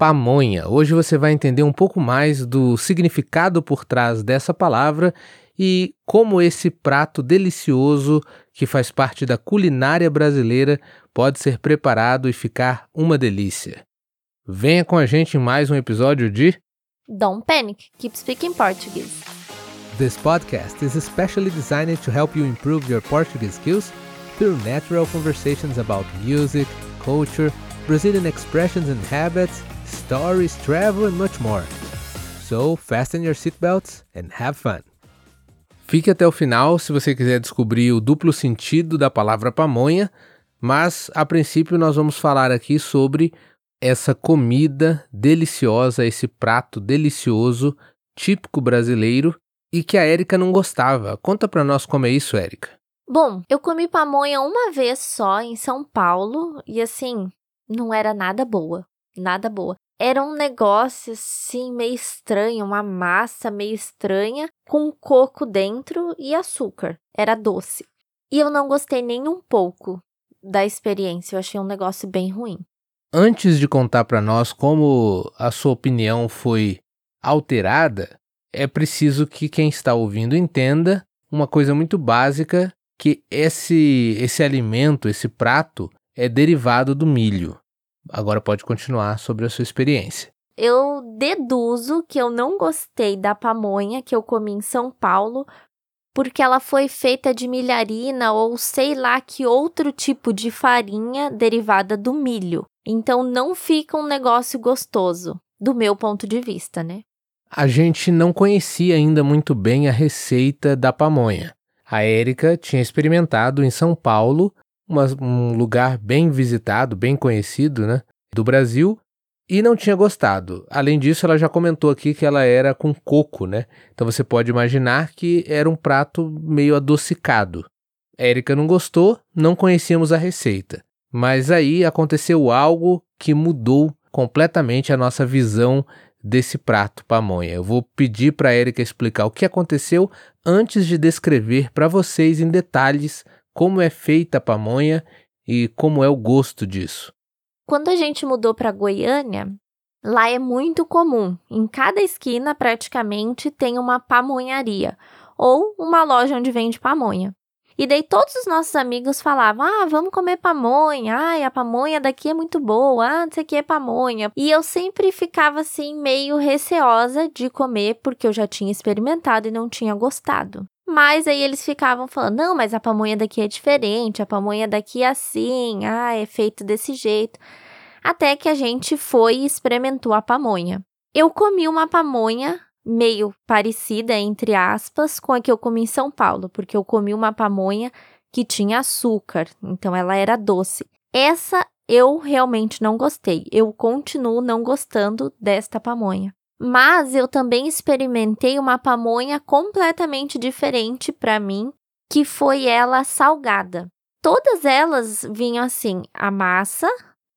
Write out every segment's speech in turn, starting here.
pamonha. Hoje você vai entender um pouco mais do significado por trás dessa palavra e como esse prato delicioso que faz parte da culinária brasileira pode ser preparado e ficar uma delícia. Venha com a gente em mais um episódio de Don't Panic, Keep Speaking Portuguese. This podcast is especially designed to help you improve your Portuguese skills through natural conversations about music, culture, Brazilian expressions and habits, stories, travel, and much more. So, fasten your seatbelts and have fun. Fique até o final se você quiser descobrir o duplo sentido da palavra pamonha, mas a princípio nós vamos falar aqui sobre essa comida deliciosa, esse prato delicioso, típico brasileiro e que a Érica não gostava. Conta pra nós como é isso, Érica. Bom, eu comi pamonha uma vez só em São Paulo e assim, não era nada boa, nada boa. Era um negócio assim meio estranho, uma massa meio estranha com coco dentro e açúcar. Era doce. E eu não gostei nem um pouco da experiência, eu achei um negócio bem ruim. Antes de contar para nós como a sua opinião foi alterada, é preciso que quem está ouvindo entenda uma coisa muito básica que esse esse alimento, esse prato é derivado do milho. Agora pode continuar sobre a sua experiência. Eu deduzo que eu não gostei da pamonha que eu comi em São Paulo porque ela foi feita de milharina ou sei lá que outro tipo de farinha derivada do milho. Então não fica um negócio gostoso, do meu ponto de vista, né? A gente não conhecia ainda muito bem a receita da pamonha. A Érica tinha experimentado em São Paulo uma, um lugar bem visitado, bem conhecido, né, do Brasil, e não tinha gostado. Além disso, ela já comentou aqui que ela era com coco, né? Então você pode imaginar que era um prato meio adocicado. Érica não gostou, não conhecíamos a receita. Mas aí aconteceu algo que mudou completamente a nossa visão desse prato pamonha. Eu vou pedir para a Érica explicar o que aconteceu antes de descrever para vocês em detalhes como é feita a pamonha e como é o gosto disso. Quando a gente mudou para Goiânia, lá é muito comum, em cada esquina praticamente tem uma pamonharia ou uma loja onde vende pamonha. E daí todos os nossos amigos falavam: "Ah, vamos comer pamonha. Ai, a pamonha daqui é muito boa. Ah, isso aqui é pamonha". E eu sempre ficava assim meio receosa de comer porque eu já tinha experimentado e não tinha gostado. Mas aí eles ficavam falando: não, mas a pamonha daqui é diferente, a pamonha daqui é assim, ah, é feito desse jeito. Até que a gente foi e experimentou a pamonha. Eu comi uma pamonha meio parecida, entre aspas, com a que eu comi em São Paulo, porque eu comi uma pamonha que tinha açúcar, então ela era doce. Essa eu realmente não gostei. Eu continuo não gostando desta pamonha. Mas eu também experimentei uma pamonha completamente diferente para mim, que foi ela salgada. Todas elas vinham assim, a massa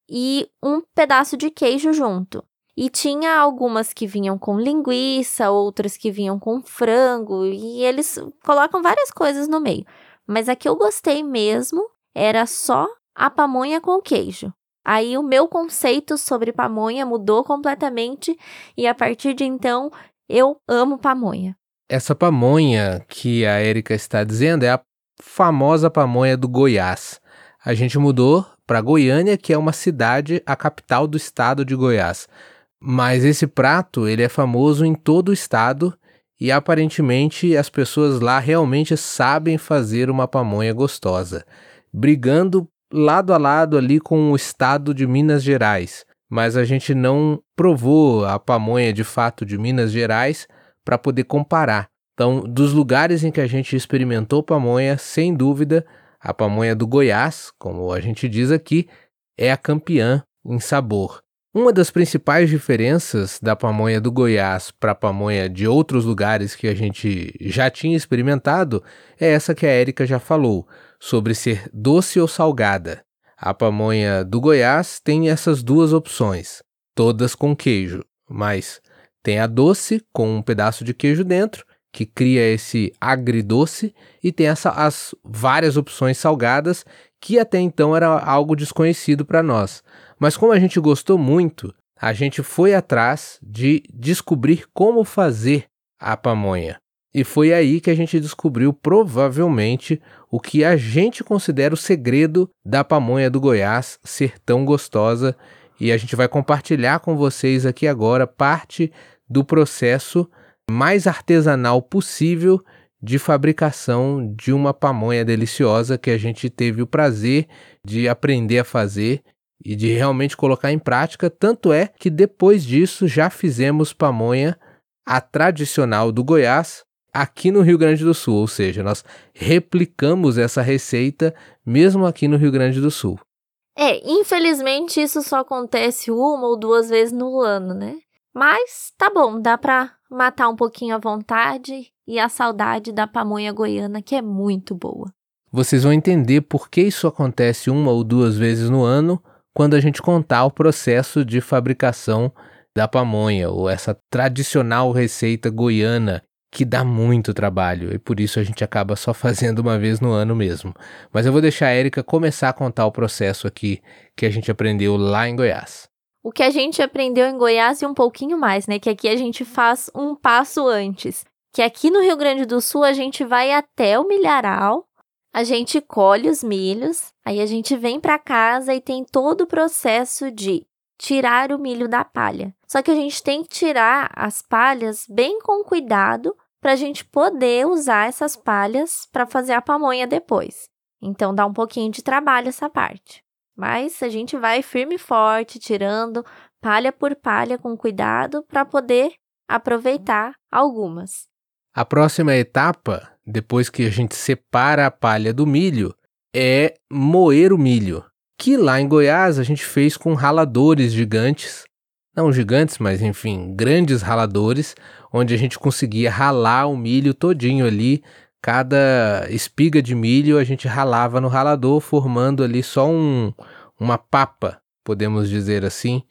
e um pedaço de queijo junto. E tinha algumas que vinham com linguiça, outras que vinham com frango, e eles colocam várias coisas no meio. Mas a que eu gostei mesmo era só a pamonha com queijo. Aí o meu conceito sobre pamonha mudou completamente e a partir de então eu amo pamonha. Essa pamonha que a Érica está dizendo é a famosa pamonha do Goiás. A gente mudou para Goiânia, que é uma cidade, a capital do estado de Goiás. Mas esse prato, ele é famoso em todo o estado e aparentemente as pessoas lá realmente sabem fazer uma pamonha gostosa, brigando lado a lado ali com o estado de Minas Gerais, mas a gente não provou a pamonha de fato de Minas Gerais para poder comparar. Então, dos lugares em que a gente experimentou pamonha, sem dúvida, a pamonha do Goiás, como a gente diz aqui, é a campeã em sabor. Uma das principais diferenças da pamonha do Goiás para a pamonha de outros lugares que a gente já tinha experimentado é essa que a Érica já falou sobre ser doce ou salgada. A pamonha do Goiás tem essas duas opções, todas com queijo, mas tem a doce com um pedaço de queijo dentro, que cria esse agridoce, e tem essa, as várias opções salgadas, que até então era algo desconhecido para nós. Mas como a gente gostou muito, a gente foi atrás de descobrir como fazer a pamonha. E foi aí que a gente descobriu provavelmente o que a gente considera o segredo da pamonha do Goiás ser tão gostosa. E a gente vai compartilhar com vocês aqui agora parte do processo mais artesanal possível de fabricação de uma pamonha deliciosa que a gente teve o prazer de aprender a fazer e de realmente colocar em prática. Tanto é que depois disso já fizemos pamonha a tradicional do Goiás aqui no Rio Grande do Sul, ou seja, nós replicamos essa receita mesmo aqui no Rio Grande do Sul. É, infelizmente isso só acontece uma ou duas vezes no ano, né? Mas tá bom, dá pra matar um pouquinho a vontade e a saudade da pamonha goiana, que é muito boa. Vocês vão entender por que isso acontece uma ou duas vezes no ano quando a gente contar o processo de fabricação da pamonha, ou essa tradicional receita goiana que dá muito trabalho e por isso a gente acaba só fazendo uma vez no ano mesmo. Mas eu vou deixar a Erika começar a contar o processo aqui que a gente aprendeu lá em Goiás. O que a gente aprendeu em Goiás e um pouquinho mais, né? Que aqui a gente faz um passo antes. Que aqui no Rio Grande do Sul a gente vai até o milharal, a gente colhe os milhos, aí a gente vem para casa e tem todo o processo de tirar o milho da palha. Só que a gente tem que tirar as palhas bem com cuidado para a gente poder usar essas palhas para fazer a pamonha depois. Então dá um pouquinho de trabalho essa parte. Mas a gente vai firme e forte, tirando palha por palha com cuidado para poder aproveitar algumas. A próxima etapa, depois que a gente separa a palha do milho, é moer o milho, que lá em Goiás a gente fez com raladores gigantes não gigantes, mas enfim, grandes raladores, onde a gente conseguia ralar o milho todinho ali. Cada espiga de milho a gente ralava no ralador, formando ali só um, uma papa, podemos dizer assim,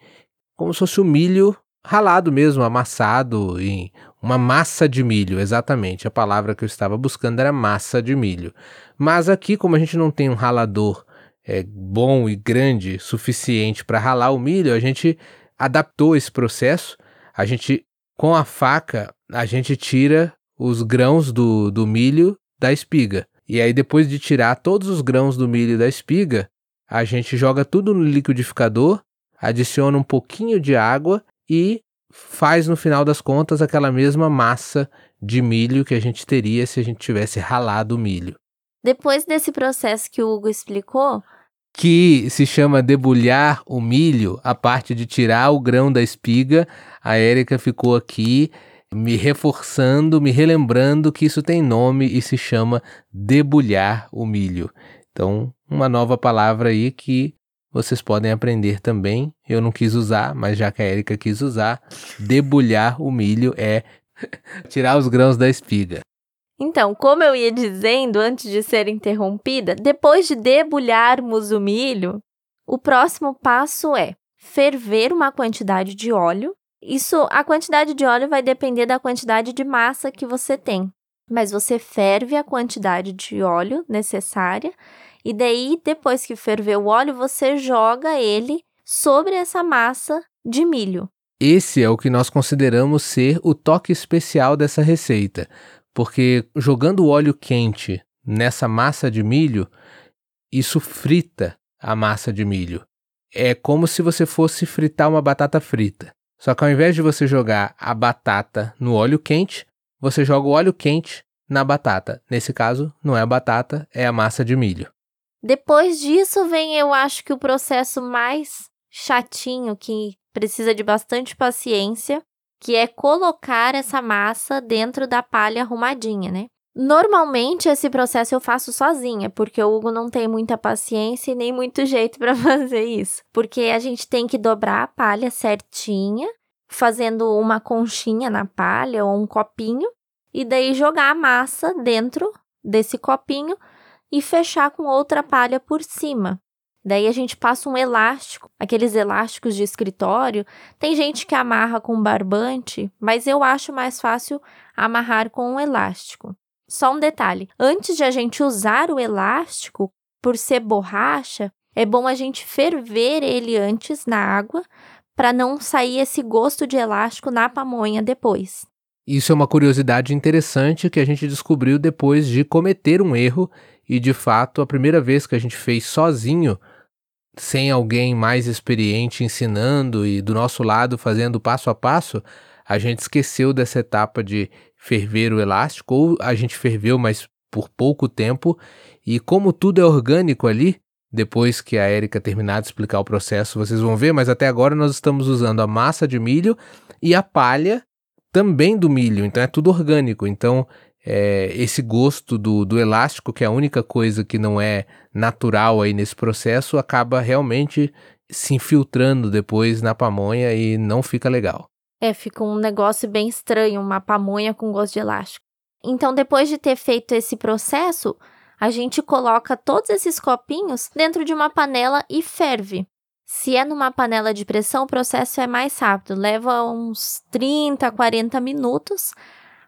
como se fosse o milho ralado mesmo, amassado em uma massa de milho, exatamente. A palavra que eu estava buscando era massa de milho. Mas aqui, como a gente não tem um ralador é, bom e grande suficiente para ralar o milho, a gente adaptou esse processo. A gente, com a faca, a gente tira os grãos do, do milho da espiga. E aí, depois de tirar todos os grãos do milho da espiga, a gente joga tudo no liquidificador, adiciona um pouquinho de água e faz no final das contas aquela mesma massa de milho que a gente teria se a gente tivesse ralado o milho. Depois desse processo que o Hugo explicou, que se chama debulhar o milho, a parte de tirar o grão da espiga. A Érica ficou aqui me reforçando, me relembrando que isso tem nome e se chama debulhar o milho. Então, uma nova palavra aí que vocês podem aprender também. Eu não quis usar, mas já que a Érica quis usar, debulhar o milho é tirar os grãos da espiga. Então, como eu ia dizendo antes de ser interrompida, depois de debulharmos o milho, o próximo passo é ferver uma quantidade de óleo. Isso, a quantidade de óleo vai depender da quantidade de massa que você tem. Mas você ferve a quantidade de óleo necessária e daí, depois que ferver o óleo, você joga ele sobre essa massa de milho. Esse é o que nós consideramos ser o toque especial dessa receita porque jogando óleo quente nessa massa de milho, isso frita a massa de milho. É como se você fosse fritar uma batata frita. Só que ao invés de você jogar a batata no óleo quente, você joga o óleo quente na batata. Nesse caso, não é a batata, é a massa de milho. Depois disso vem, eu acho que o processo mais chatinho, que precisa de bastante paciência, que é colocar essa massa dentro da palha arrumadinha, né? Normalmente esse processo eu faço sozinha, porque o Hugo não tem muita paciência e nem muito jeito para fazer isso. Porque a gente tem que dobrar a palha certinha, fazendo uma conchinha na palha ou um copinho, e daí jogar a massa dentro desse copinho e fechar com outra palha por cima. Daí a gente passa um elástico, aqueles elásticos de escritório. Tem gente que amarra com barbante, mas eu acho mais fácil amarrar com um elástico. Só um detalhe: antes de a gente usar o elástico, por ser borracha, é bom a gente ferver ele antes na água para não sair esse gosto de elástico na pamonha depois. Isso é uma curiosidade interessante que a gente descobriu depois de cometer um erro e de fato a primeira vez que a gente fez sozinho, sem alguém mais experiente ensinando e do nosso lado fazendo passo a passo, a gente esqueceu dessa etapa de ferver o elástico ou a gente ferveu, mas por pouco tempo e como tudo é orgânico ali, depois que a Érica terminar de explicar o processo, vocês vão ver, mas até agora nós estamos usando a massa de milho e a palha também do milho, então é tudo orgânico. Então, é, esse gosto do, do elástico, que é a única coisa que não é natural aí nesse processo, acaba realmente se infiltrando depois na pamonha e não fica legal. É, fica um negócio bem estranho, uma pamonha com gosto de elástico. Então, depois de ter feito esse processo, a gente coloca todos esses copinhos dentro de uma panela e ferve. Se é numa panela de pressão, o processo é mais rápido, leva uns 30, 40 minutos,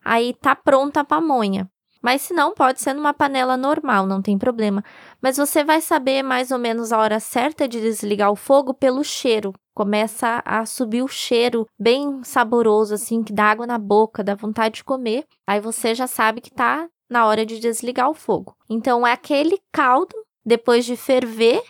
aí tá pronta a pamonha. Mas se não, pode ser numa panela normal, não tem problema. Mas você vai saber mais ou menos a hora certa de desligar o fogo pelo cheiro. Começa a subir o cheiro bem saboroso, assim, que dá água na boca, dá vontade de comer. Aí você já sabe que tá na hora de desligar o fogo. Então é aquele caldo, depois de ferver,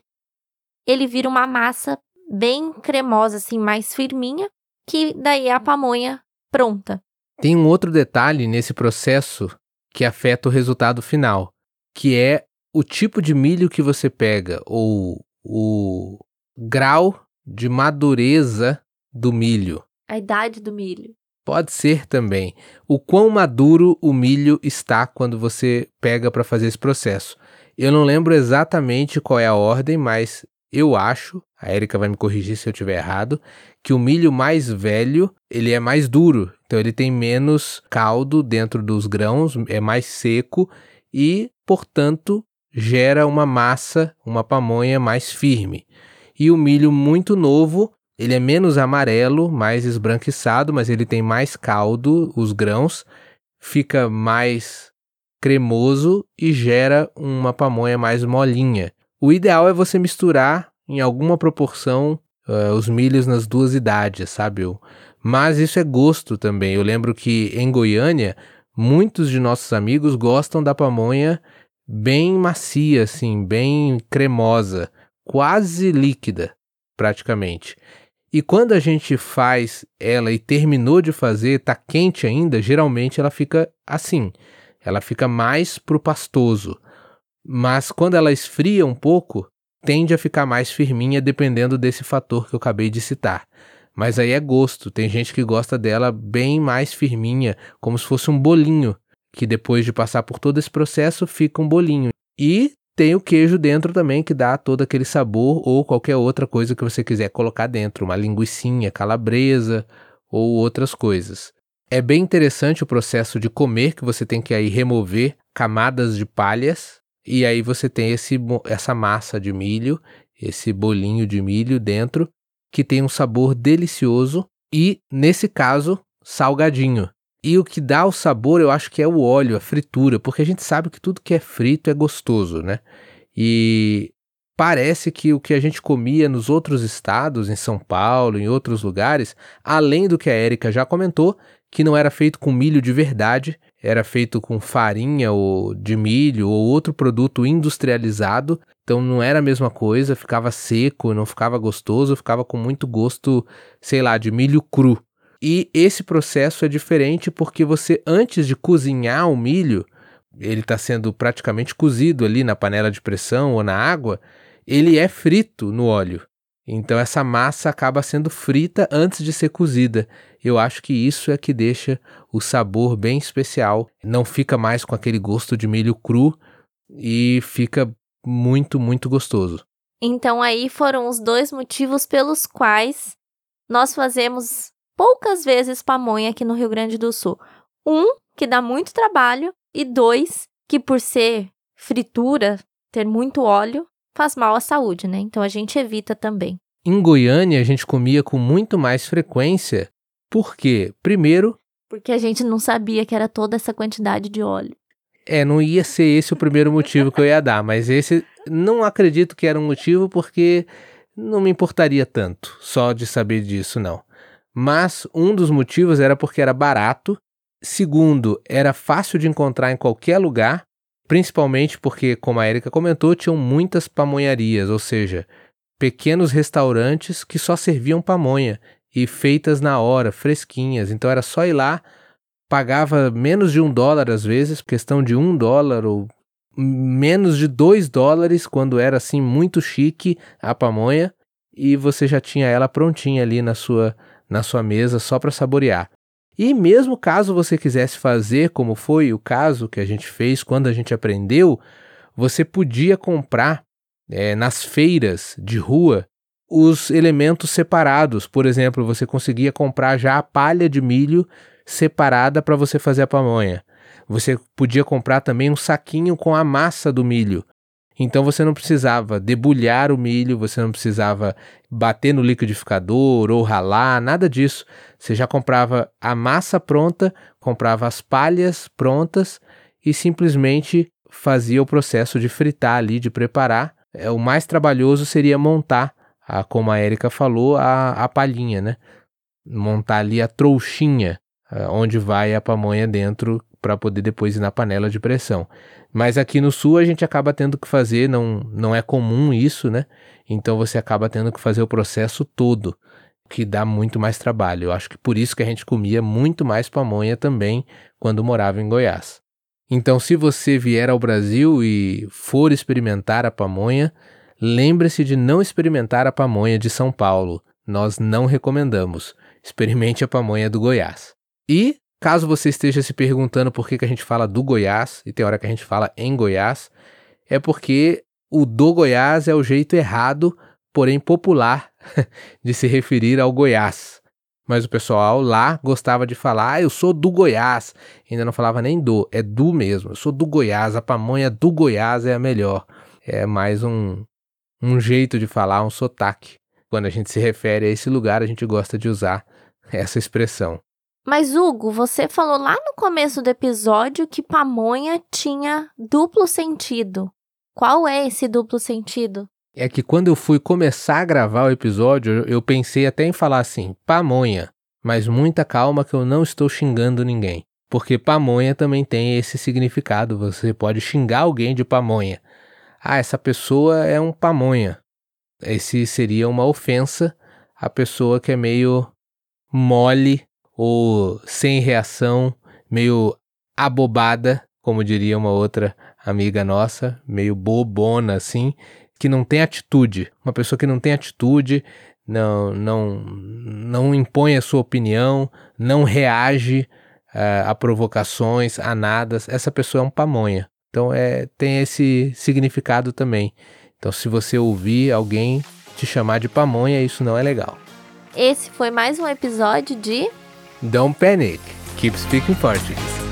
ele vira uma massa bem cremosa, assim, mais firminha, que daí é a pamonha pronta. Tem um outro detalhe nesse processo que afeta o resultado final, que é o tipo de milho que você pega, ou o grau de madureza do milho. A idade do milho. Pode ser também o quão maduro o milho está quando você pega para fazer esse processo. Eu não lembro exatamente qual é a ordem, mas eu acho, a Erika vai me corrigir se eu estiver errado, que o milho mais velho, ele é mais duro, então ele tem menos caldo dentro dos grãos, é mais seco e, portanto, gera uma massa, uma pamonha mais firme. E o milho muito novo, ele é menos amarelo, mais esbranquiçado, mas ele tem mais caldo, os grãos, fica mais cremoso e gera uma pamonha mais molinha. O ideal é você misturar em alguma proporção uh, os milhos nas duas idades, sabe? Mas isso é gosto também. Eu lembro que em Goiânia, muitos de nossos amigos gostam da pamonha bem macia, assim, bem cremosa, quase líquida, praticamente. E quando a gente faz ela e terminou de fazer, tá quente ainda, geralmente ela fica assim. Ela fica mais pro pastoso. Mas quando ela esfria um pouco, tende a ficar mais firminha dependendo desse fator que eu acabei de citar. Mas aí é gosto, tem gente que gosta dela bem mais firminha, como se fosse um bolinho, que depois de passar por todo esse processo fica um bolinho. E tem o queijo dentro também que dá todo aquele sabor ou qualquer outra coisa que você quiser colocar dentro, uma linguiçinha, calabresa ou outras coisas. É bem interessante o processo de comer que você tem que aí remover camadas de palhas e aí você tem esse, essa massa de milho, esse bolinho de milho dentro, que tem um sabor delicioso e, nesse caso, salgadinho. E o que dá o sabor, eu acho que é o óleo, a fritura, porque a gente sabe que tudo que é frito é gostoso, né? E parece que o que a gente comia nos outros estados, em São Paulo, em outros lugares, além do que a Érica já comentou, que não era feito com milho de verdade, era feito com farinha ou de milho ou outro produto industrializado, então não era a mesma coisa, ficava seco, não ficava gostoso, ficava com muito gosto, sei lá, de milho cru. E esse processo é diferente porque você antes de cozinhar o milho, ele está sendo praticamente cozido ali na panela de pressão ou na água, ele é frito no óleo. Então essa massa acaba sendo frita antes de ser cozida. Eu acho que isso é que deixa o sabor bem especial. Não fica mais com aquele gosto de milho cru e fica muito, muito gostoso. Então aí foram os dois motivos pelos quais nós fazemos poucas vezes pamonha aqui no Rio Grande do Sul. Um, que dá muito trabalho, e dois, que por ser fritura, ter muito óleo, faz mal à saúde, né? Então a gente evita também. Em Goiânia, a gente comia com muito mais frequência. Por quê? Primeiro, porque a gente não sabia que era toda essa quantidade de óleo. É, não ia ser esse o primeiro motivo que eu ia dar, mas esse não acredito que era um motivo porque não me importaria tanto só de saber disso, não. Mas um dos motivos era porque era barato. Segundo, era fácil de encontrar em qualquer lugar, principalmente porque, como a Erika comentou, tinham muitas pamonharias, ou seja, pequenos restaurantes que só serviam pamonha e feitas na hora, fresquinhas. Então era só ir lá, pagava menos de um dólar às vezes, questão de um dólar ou menos de dois dólares quando era assim muito chique a pamonha e você já tinha ela prontinha ali na sua na sua mesa só para saborear. E mesmo caso você quisesse fazer como foi o caso que a gente fez quando a gente aprendeu, você podia comprar é, nas feiras de rua os elementos separados. Por exemplo, você conseguia comprar já a palha de milho separada para você fazer a pamonha. Você podia comprar também um saquinho com a massa do milho. Então você não precisava debulhar o milho, você não precisava bater no liquidificador ou ralar, nada disso. Você já comprava a massa pronta, comprava as palhas prontas e simplesmente fazia o processo de fritar ali, de preparar. É, o mais trabalhoso seria montar, a, como a Erika falou, a, a palhinha, né? Montar ali a trouxinha, onde vai a pamonha dentro para poder depois ir na panela de pressão. Mas aqui no sul a gente acaba tendo que fazer, não, não é comum isso, né? Então você acaba tendo que fazer o processo todo, que dá muito mais trabalho. Eu acho que por isso que a gente comia muito mais pamonha também quando morava em Goiás. Então, se você vier ao Brasil e for experimentar a pamonha, lembre-se de não experimentar a pamonha de São Paulo. Nós não recomendamos. Experimente a pamonha do Goiás. E Caso você esteja se perguntando por que, que a gente fala do Goiás, e tem hora que a gente fala em Goiás, é porque o do Goiás é o jeito errado, porém popular, de se referir ao Goiás. Mas o pessoal lá gostava de falar, ah, eu sou do Goiás. Ainda não falava nem do, é do mesmo. Eu sou do Goiás, a pamonha do Goiás é a melhor. É mais um, um jeito de falar, um sotaque. Quando a gente se refere a esse lugar, a gente gosta de usar essa expressão. Mas, Hugo, você falou lá no começo do episódio que pamonha tinha duplo sentido. Qual é esse duplo sentido? É que quando eu fui começar a gravar o episódio, eu pensei até em falar assim, pamonha. Mas muita calma que eu não estou xingando ninguém. Porque pamonha também tem esse significado. Você pode xingar alguém de pamonha. Ah, essa pessoa é um pamonha. Esse seria uma ofensa à pessoa que é meio mole ou sem reação, meio abobada, como diria uma outra amiga nossa, meio bobona assim, que não tem atitude. Uma pessoa que não tem atitude, não, não, não impõe a sua opinião, não reage uh, a provocações, a nada. Essa pessoa é um pamonha. Então é, tem esse significado também. Então, se você ouvir alguém te chamar de pamonha, isso não é legal. Esse foi mais um episódio de Don't panic. Keep speaking Portuguese.